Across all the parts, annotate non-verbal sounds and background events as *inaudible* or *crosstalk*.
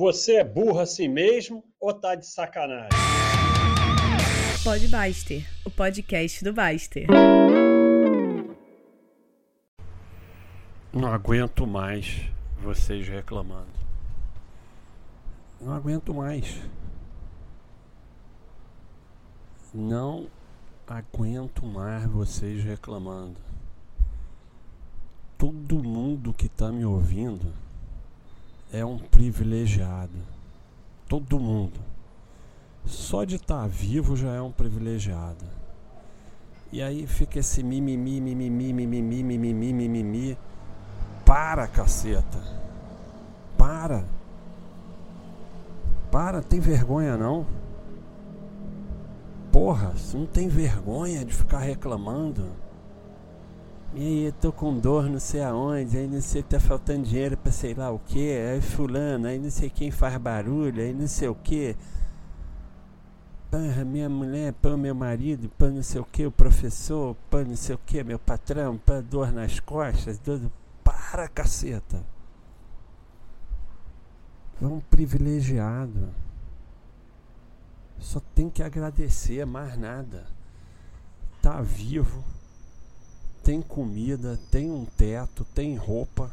Você é burro assim mesmo ou tá de sacanagem? Pode Baster, o podcast do Baster. Não aguento mais vocês reclamando. Não aguento mais. Não aguento mais vocês reclamando. Todo mundo que está me ouvindo é um privilegiado. Todo mundo. Só de estar tá vivo já é um privilegiado. E aí fica esse mimimi, mimimi, mimimi, mimimi, mimimi. Para, caceta. Para. Para, tem vergonha não? Porra, não tem vergonha de ficar reclamando? E aí, eu tô com dor não sei aonde, aí não sei tá faltando dinheiro pra sei lá o que, aí fulano, aí não sei quem faz barulho, aí não sei o que. Porra, minha mulher, pão meu marido, pão não sei o que, o professor, pão não sei o que, meu patrão, pão dor nas costas, dor... Para, caceta! É um privilegiado. Só tem que agradecer, mais nada. Tá vivo, tem comida, tem um teto, tem roupa.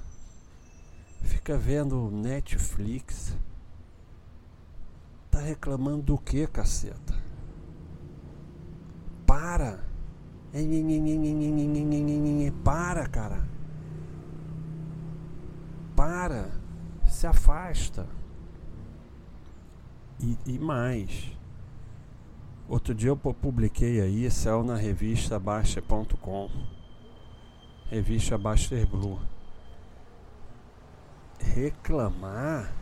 Fica vendo Netflix. Tá reclamando do que, caceta? Para! Para, cara! Para! Se afasta! E, e mais. Outro dia eu publiquei aí, saiu na revista Baixa.com, revista Baster Blue. Reclamar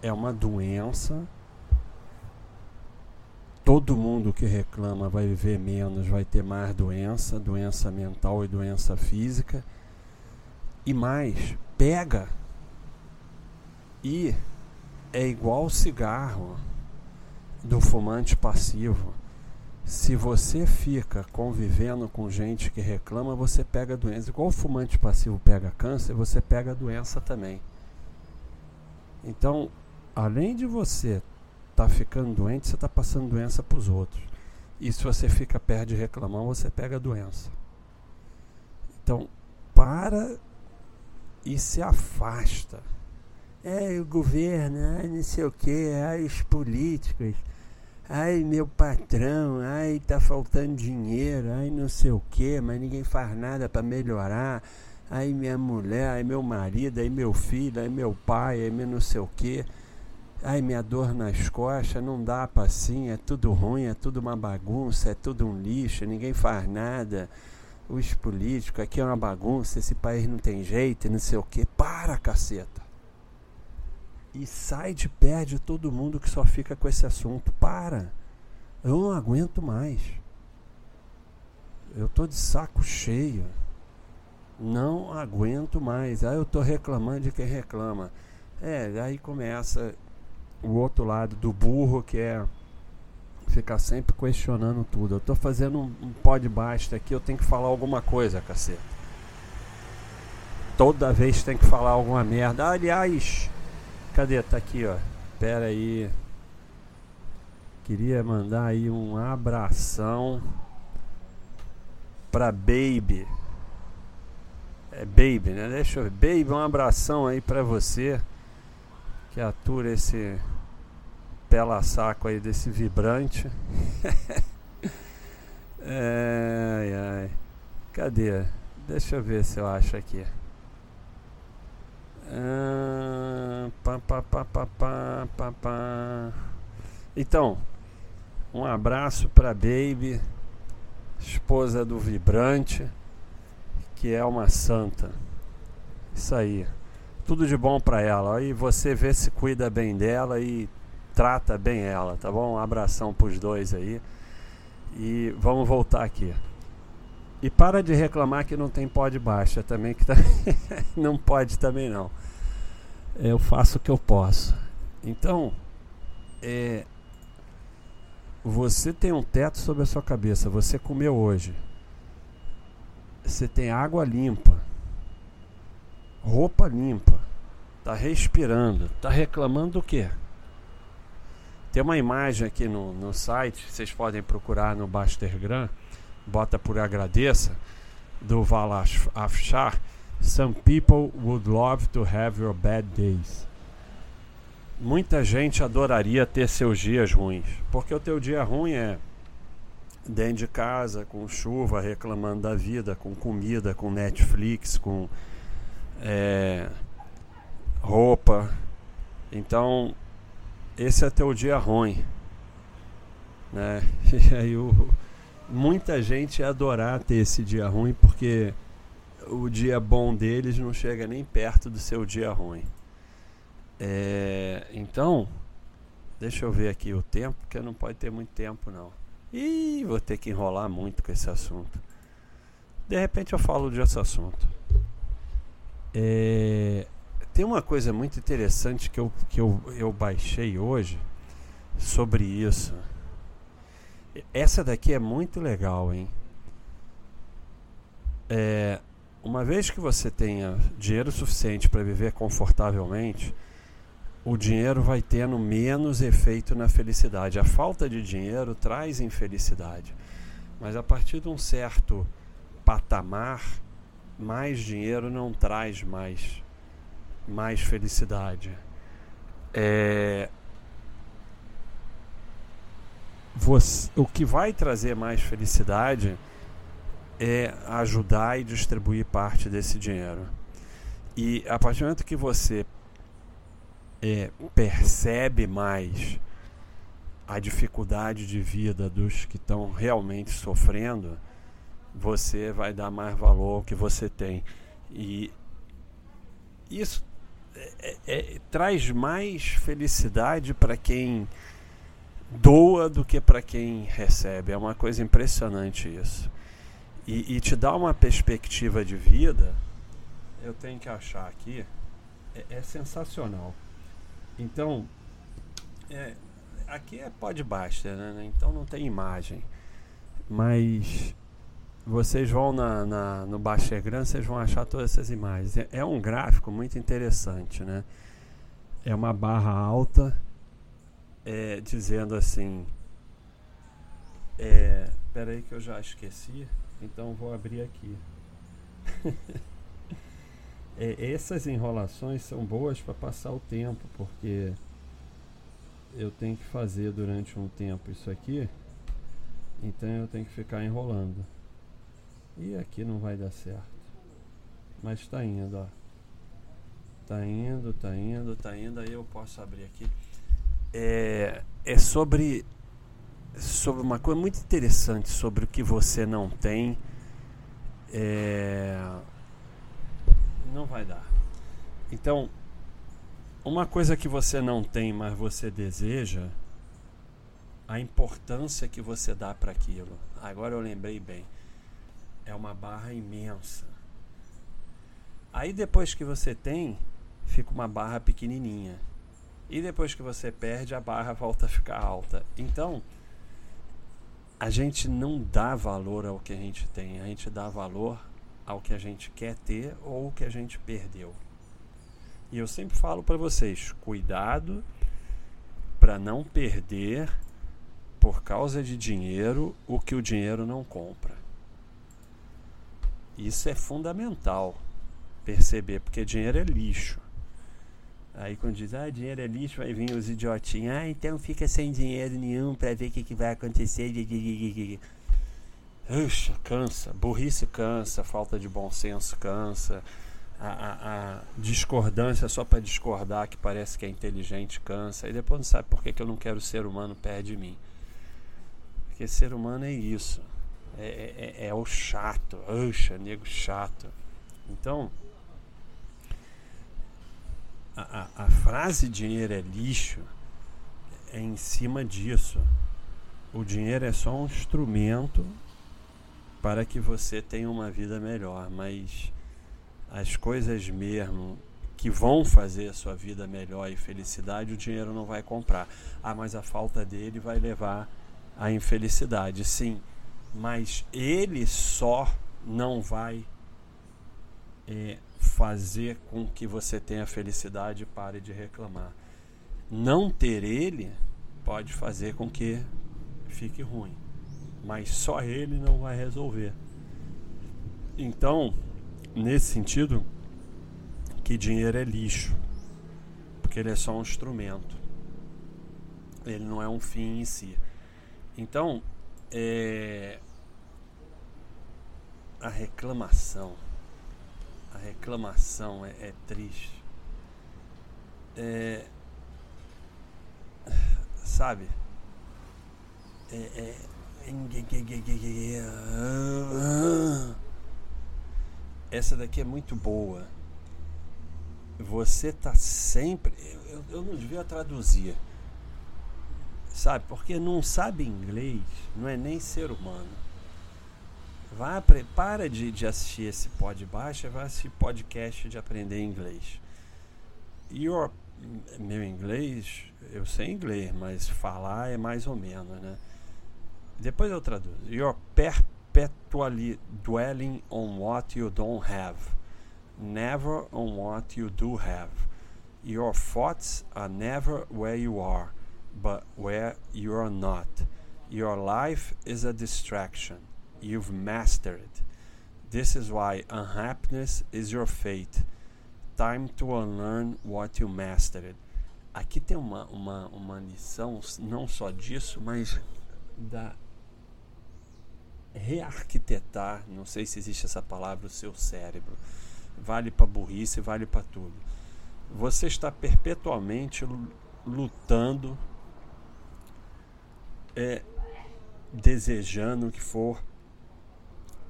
é uma doença. Todo mundo que reclama vai viver menos, vai ter mais doença, doença mental e doença física. E mais, pega. E é igual cigarro do fumante passivo. Se você fica convivendo com gente que reclama, você pega doença. Igual o fumante passivo pega câncer, você pega doença também. Então, além de você estar tá ficando doente, você está passando doença para os outros. E se você fica perto de reclamar, você pega doença. Então, para e se afasta. É o governo, é não sei o que, é os políticos Ai, meu patrão, ai, tá faltando dinheiro, ai, não sei o que, mas ninguém faz nada para melhorar. Ai, minha mulher, ai, meu marido, ai, meu filho, ai, meu pai, ai, meu não sei o que. Ai, minha dor nas costas, não dá para assim, é tudo ruim, é tudo uma bagunça, é tudo um lixo, ninguém faz nada. Os políticos, aqui é uma bagunça, esse país não tem jeito, não sei o que. Para, caceta! E sai de pé de todo mundo que só fica com esse assunto. Para! Eu não aguento mais. Eu tô de saco cheio. Não aguento mais. Aí eu tô reclamando de quem reclama. É, aí começa o outro lado do burro que é ficar sempre questionando tudo. Eu tô fazendo um, um de basta aqui, eu tenho que falar alguma coisa, cacete. Toda vez tem que falar alguma merda. Aliás, Cadê? Tá aqui, ó. Pera aí. Queria mandar aí um abração pra Baby. É Baby, né? Deixa eu ver. Baby, um abração aí pra você que atura esse pela saco aí desse vibrante. *laughs* ai, ai. Cadê? Deixa eu ver se eu acho aqui. Ah, pá, pá, pá, pá, pá, pá, pá. Então, um abraço para Baby, esposa do Vibrante, que é uma santa. Isso aí. Tudo de bom para ela. E você vê se cuida bem dela e trata bem ela, tá bom? Um abração pros dois aí. E vamos voltar aqui. E para de reclamar que não tem pó de baixa também, que tá... *laughs* não pode também não. Eu faço o que eu posso. Então, é, você tem um teto sobre a sua cabeça, você comeu hoje. Você tem água limpa, roupa limpa, Tá respirando. Tá reclamando do quê? Tem uma imagem aqui no, no site, vocês podem procurar no Bastergram, bota por agradeça, do Val Afshar. Some people would love to have your bad days. Muita gente adoraria ter seus dias ruins, porque o teu dia ruim é dentro de casa, com chuva, reclamando da vida, com comida, com Netflix, com é, roupa. Então, esse é teu dia ruim. Né? *laughs* E aí o, muita gente ia adorar ter esse dia ruim porque o dia bom deles não chega nem perto do seu dia ruim. É, então, deixa eu ver aqui o tempo, porque não pode ter muito tempo não. Ih, vou ter que enrolar muito com esse assunto. De repente eu falo outro assunto. É, tem uma coisa muito interessante que, eu, que eu, eu baixei hoje sobre isso. Essa daqui é muito legal, hein? É, uma vez que você tenha dinheiro suficiente para viver confortavelmente, o dinheiro vai tendo menos efeito na felicidade. A falta de dinheiro traz infelicidade. Mas a partir de um certo patamar, mais dinheiro não traz mais, mais felicidade. É, você, o que vai trazer mais felicidade é ajudar e distribuir parte desse dinheiro. E a partir do momento que você é, percebe mais a dificuldade de vida dos que estão realmente sofrendo, você vai dar mais valor ao que você tem. E isso é, é, é traz mais felicidade para quem doa do que para quem recebe. É uma coisa impressionante isso. E, e, te dá uma perspectiva de vida. Eu tenho que achar aqui. É, é sensacional. Então, é, aqui é podbuster, né? Então não tem imagem. Mas vocês vão na, na, no Baixegram, vocês vão achar todas essas imagens. É, é, um gráfico muito interessante, né? É uma barra alta é, dizendo assim. É, aí que eu já esqueci, então vou abrir aqui. *laughs* é, essas enrolações são boas para passar o tempo, porque eu tenho que fazer durante um tempo isso aqui, então eu tenho que ficar enrolando. E aqui não vai dar certo. Mas está indo, ó. Tá indo, tá indo, tá indo, aí eu posso abrir aqui. É, é sobre sobre uma coisa muito interessante sobre o que você não tem. É, não vai dar. Então, uma coisa que você não tem, mas você deseja, a importância que você dá para aquilo. Agora eu lembrei bem. É uma barra imensa. Aí depois que você tem, fica uma barra pequenininha. E depois que você perde, a barra volta a ficar alta. Então, a gente não dá valor ao que a gente tem, a gente dá valor ao que a gente quer ter ou o que a gente perdeu. E eu sempre falo para vocês: cuidado para não perder por causa de dinheiro o que o dinheiro não compra. Isso é fundamental perceber, porque dinheiro é lixo. Aí quando diz, ah, dinheiro é lixo, vai vir os idiotinhos, ah, então fica sem dinheiro nenhum para ver o que, que vai acontecer. Uxa, cansa. Burrice cansa, falta de bom senso cansa. A, a, a discordância só para discordar, que parece que é inteligente, cansa. E depois não sabe por que, que eu não quero ser humano perto de mim. Porque ser humano é isso. É, é, é, é o chato. Uxa, nego chato. Então, a, a, frase dinheiro é lixo é em cima disso. O dinheiro é só um instrumento para que você tenha uma vida melhor, mas as coisas mesmo que vão fazer a sua vida melhor e felicidade, o dinheiro não vai comprar. Ah, mas a falta dele vai levar à infelicidade. Sim, mas ele só não vai é, fazer com que você tenha felicidade e pare de reclamar. Não ter ele pode fazer com que fique ruim, mas só ele não vai resolver. Então, nesse sentido, que dinheiro é lixo, porque ele é só um instrumento, ele não é um fim em si. Então, é, a reclamação, a reclamação é, é triste. É, sabe? É, é, essa daqui é muito boa. Você tá sempre. Eu, eu não devia traduzir. Sabe? Porque não sabe inglês não é nem ser humano. Vá, para de, de assistir esse pod baixa, vai assistir podcast de aprender inglês. Your, meu inglês, eu sei inglês, mas falar é mais ou menos, né? Depois eu traduzo. You're perpetually dwelling on what you don't have, never on what you do have. Your thoughts are never where you are, but where you are not. Your life is a distraction. You've mastered. This is why unhappiness is your fate. Time to unlearn what you mastered. Aqui tem uma, uma, uma lição, não só disso, mas da rearquitetar, não sei se existe essa palavra, o seu cérebro. Vale para burrice, vale para tudo. Você está perpetuamente lutando, é, desejando que for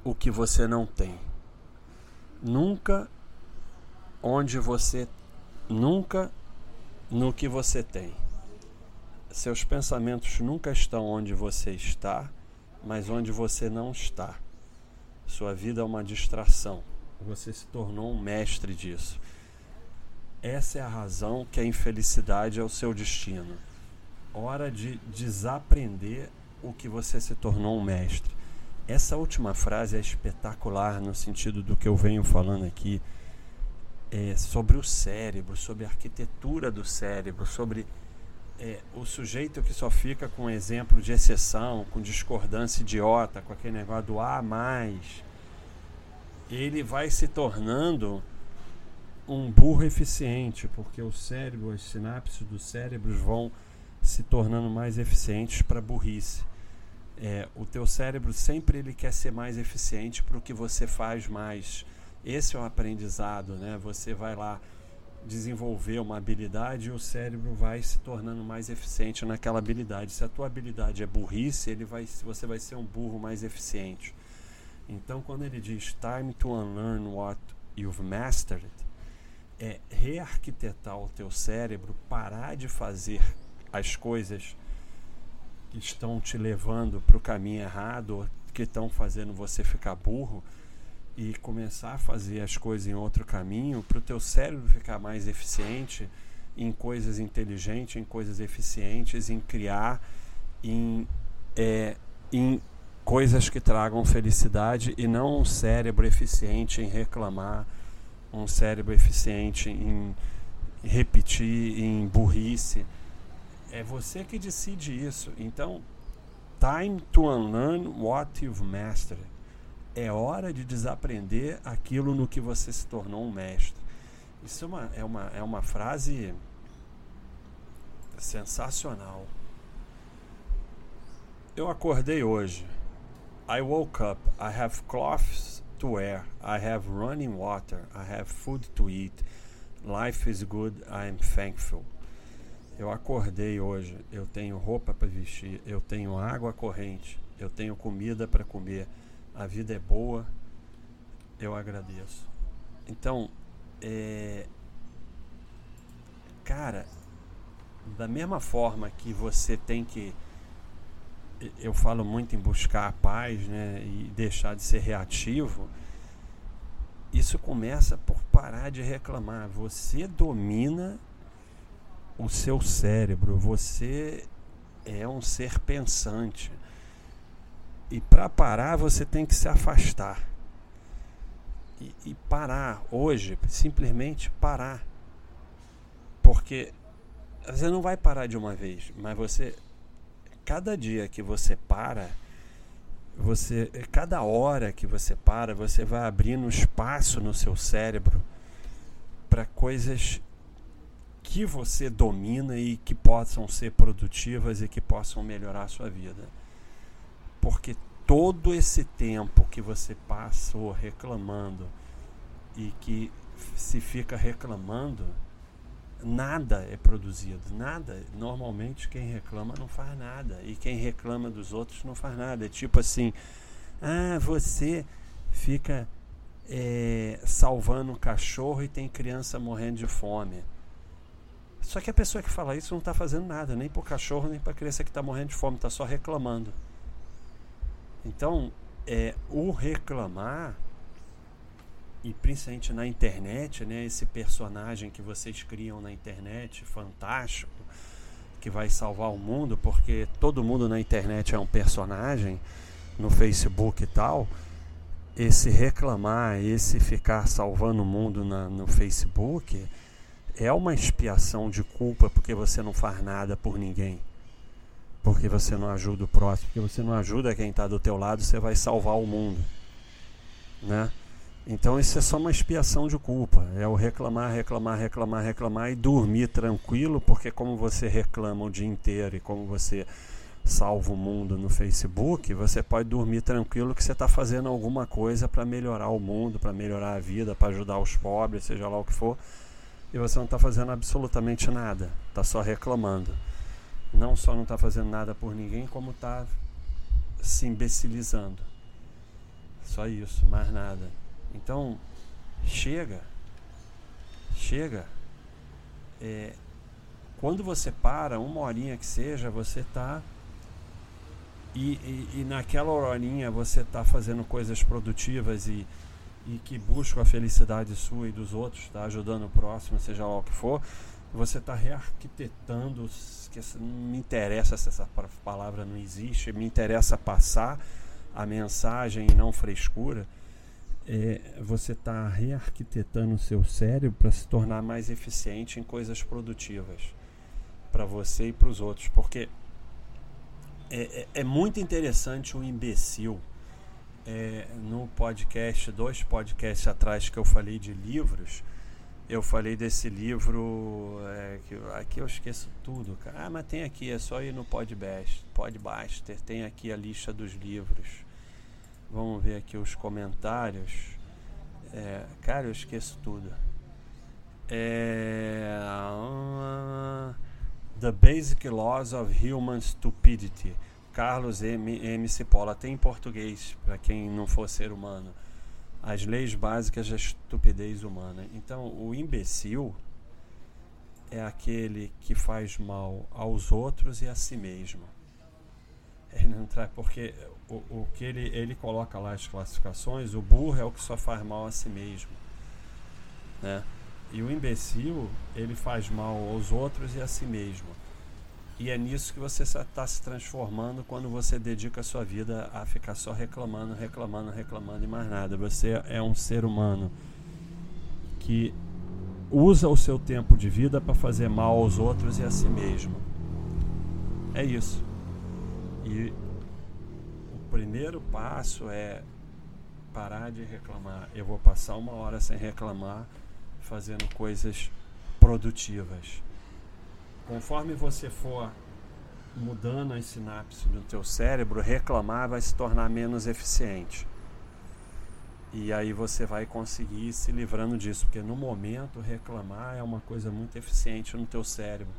o que você não tem. Nunca onde você nunca no que você tem. Seus pensamentos nunca estão onde você está mas onde você não está. Sua vida é uma distração. Você se tornou um mestre disso. Essa é a razão que a infelicidade é o seu destino. Hora de desaprender o que você se tornou um mestre. Essa última frase é espetacular no sentido do que eu venho falando aqui é, sobre o cérebro, sobre a arquitetura do cérebro, sobre é, o sujeito que só fica com exemplo de exceção, com discordância idiota, com aquele negócio do A mais, ele vai se tornando um burro eficiente, porque o cérebro, as sinapses dos cérebros vão se tornando mais eficientes para burrice. É, o teu cérebro sempre ele quer ser mais eficiente para o que você faz mais. Esse é o aprendizado, né? Você vai lá desenvolver uma habilidade, o cérebro vai se tornando mais eficiente naquela habilidade. Se a tua habilidade é burrice, ele vai, você vai ser um burro mais eficiente. Então, quando ele diz time to unlearn what you've mastered, é rearquitetar o teu cérebro, parar de fazer as coisas que estão te levando para o caminho errado, que estão fazendo você ficar burro e começar a fazer as coisas em outro caminho, para o teu cérebro ficar mais eficiente em coisas inteligentes, em coisas eficientes, em criar, em, é, em coisas que tragam felicidade e não um cérebro eficiente em reclamar, um cérebro eficiente em repetir, em burrice. É você que decide isso. Então, time to unlearn what you've mastered é hora de desaprender aquilo no que você se tornou um mestre. Isso é uma, é uma, é uma frase sensacional. Eu acordei hoje. I woke up. I have clothes to wear. I have running water. I have food to eat. Life is good. I am thankful. Eu acordei hoje. Eu tenho roupa para vestir. Eu tenho água corrente. Eu tenho comida para comer a vida é boa, eu agradeço. Então, é, cara, da mesma forma que você tem que eu falo muito em buscar a paz, né, e deixar de ser reativo. Isso começa por parar de reclamar. Você domina o seu cérebro, você é um ser pensante. E para parar você tem que se afastar. e, e parar hoje, simplesmente parar. Porque você não vai parar de uma vez, mas você cada dia que você para, você cada hora que você para, você vai abrindo espaço no seu cérebro para coisas que você domina e que possam ser produtivas e que possam melhorar a sua vida. Porque todo esse tempo que você passou reclamando e que se fica reclamando, nada é produzido, nada. Normalmente quem reclama não faz nada e quem reclama dos outros não faz nada. É tipo assim, ah, você fica é, salvando um cachorro e tem criança morrendo de fome. Só que a pessoa que fala isso não está fazendo nada, nem para o cachorro, nem para a criança que está morrendo de fome, está só reclamando. Então, é, o reclamar, e principalmente na internet, né, esse personagem que vocês criam na internet, fantástico, que vai salvar o mundo, porque todo mundo na internet é um personagem, no Facebook e tal, esse reclamar, esse ficar salvando o mundo na, no Facebook é uma expiação de culpa porque você não faz nada por ninguém. Porque você não ajuda o próximo, porque você não ajuda quem está do teu lado, você vai salvar o mundo. Né? Então isso é só uma expiação de culpa. É o reclamar, reclamar, reclamar, reclamar e dormir tranquilo, porque como você reclama o dia inteiro e como você salva o mundo no Facebook, você pode dormir tranquilo que você está fazendo alguma coisa para melhorar o mundo, para melhorar a vida, para ajudar os pobres, seja lá o que for e você não está fazendo absolutamente nada, está só reclamando. Não só não está fazendo nada por ninguém, como está se imbecilizando. Só isso, mais nada. Então, chega, chega. É, quando você para, uma horinha que seja, você está. E, e, e naquela horinha você está fazendo coisas produtivas e e que buscam a felicidade sua e dos outros, tá ajudando o próximo, seja lá o que for, você está rearquitetando, que me interessa se essa palavra não existe, me interessa passar a mensagem e não frescura. É, você está rearquitetando o seu cérebro para se tornar mais eficiente em coisas produtivas para você e para os outros, porque é, é, é muito interessante o imbecil é, no podcast, dois podcasts atrás que eu falei de livros, eu falei desse livro é, que aqui eu esqueço tudo, cara. Ah, mas tem aqui, é só ir no Podbast, Podbaster, tem aqui a lista dos livros. Vamos ver aqui os comentários. É, cara, eu esqueço tudo. É, uh, The Basic Laws of Human Stupidity Carlos M. M. Cipolla. Tem em português, para quem não for ser humano. As leis básicas da estupidez humana. Então, o imbecil é aquele que faz mal aos outros e a si mesmo. *laughs* Ele não traz, porque o, o que ele, ele coloca lá as classificações, o burro é o que só faz mal a si mesmo. Né? E o imbecil, ele faz mal aos outros e a si mesmo. E é nisso que você está se transformando quando você dedica a sua vida a ficar só reclamando, reclamando, reclamando e mais nada. Você é um ser humano que usa o seu tempo de vida para fazer mal aos outros e a si mesmo. É isso. E o primeiro passo é parar de reclamar. Eu vou passar uma hora sem reclamar, fazendo coisas produtivas Conforme você for mudando as sinapses do teu cérebro, reclamar vai se tornar menos eficiente. E aí você vai conseguir ir se livrando disso, porque no momento reclamar é uma coisa muito eficiente no teu cérebro.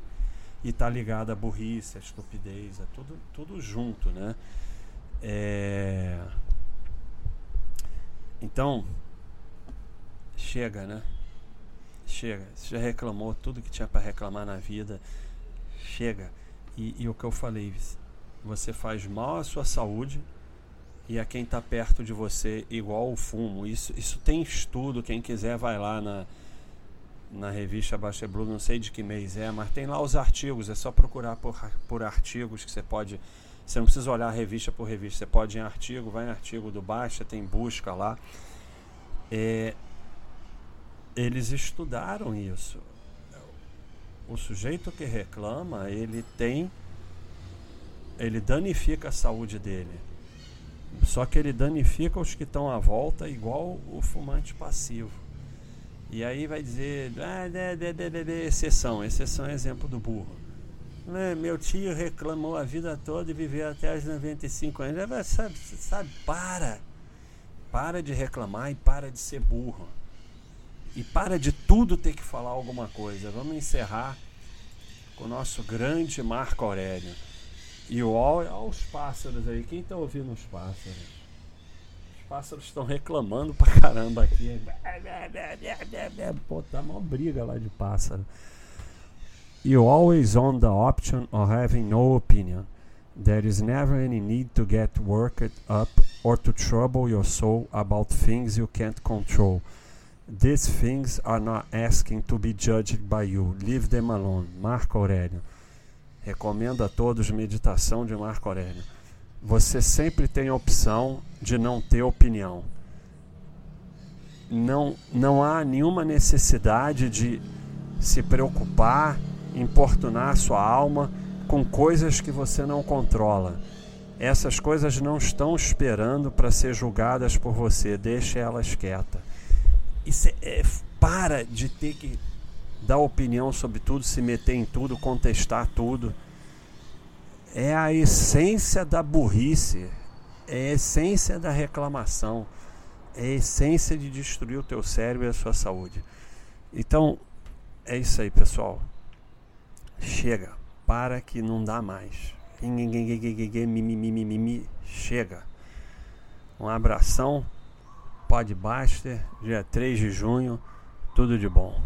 E está ligado à burrice, à estupidez, é tudo, tudo junto, né? É... Então, chega, né? Chega. Você já reclamou tudo que tinha para reclamar na vida. Chega. E, e, o que eu falei, você faz mal à sua saúde e a quem está perto de você, igual o fumo. Isso, isso tem estudo. Quem quiser, vai lá na, na revista Baixa Blue, não sei de que mês é, mas tem lá os artigos. É só procurar por, por artigos que você pode. Você não precisa olhar revista por revista. Você pode ir em artigo, vai em artigo do Baixa, tem busca lá é, eles estudaram isso. O sujeito que reclama, ele tem. Ele danifica a saúde dele. Só que ele danifica os que estão à volta, igual o fumante passivo. E aí vai dizer, ah, de, de, de, de, exceção, exceção é exemplo do burro. É, meu tio reclamou a vida toda e viveu até os 95 anos. Sabe, sabe, para. Para de reclamar e para de ser burro. E para de tudo ter que falar alguma coisa. Vamos encerrar com o nosso grande Marco Aurélio. E olha os pássaros aí. Quem está ouvindo os pássaros? Os pássaros estão reclamando pra caramba aqui. Pô, tá uma briga lá de pássaro. You always own the option of having no opinion. There is never any need to get worked up or to trouble your soul about things you can't control. These things are not asking to be judged by you. Leave them alone. Marco Aurélio. Recomendo a todos meditação de Marco Aurélio. Você sempre tem a opção de não ter opinião. Não, não há nenhuma necessidade de se preocupar, importunar sua alma com coisas que você não controla. Essas coisas não estão esperando para ser julgadas por você. Deixe elas quietas. Isso é, é, para de ter que dar opinião sobre tudo, se meter em tudo, contestar tudo. É a essência da burrice, é a essência da reclamação, é a essência de destruir o teu cérebro e a sua saúde. Então, é isso aí, pessoal. Chega, para que não dá mais. Chega. Um abração. Podbuster, dia 3 de junho. Tudo de bom.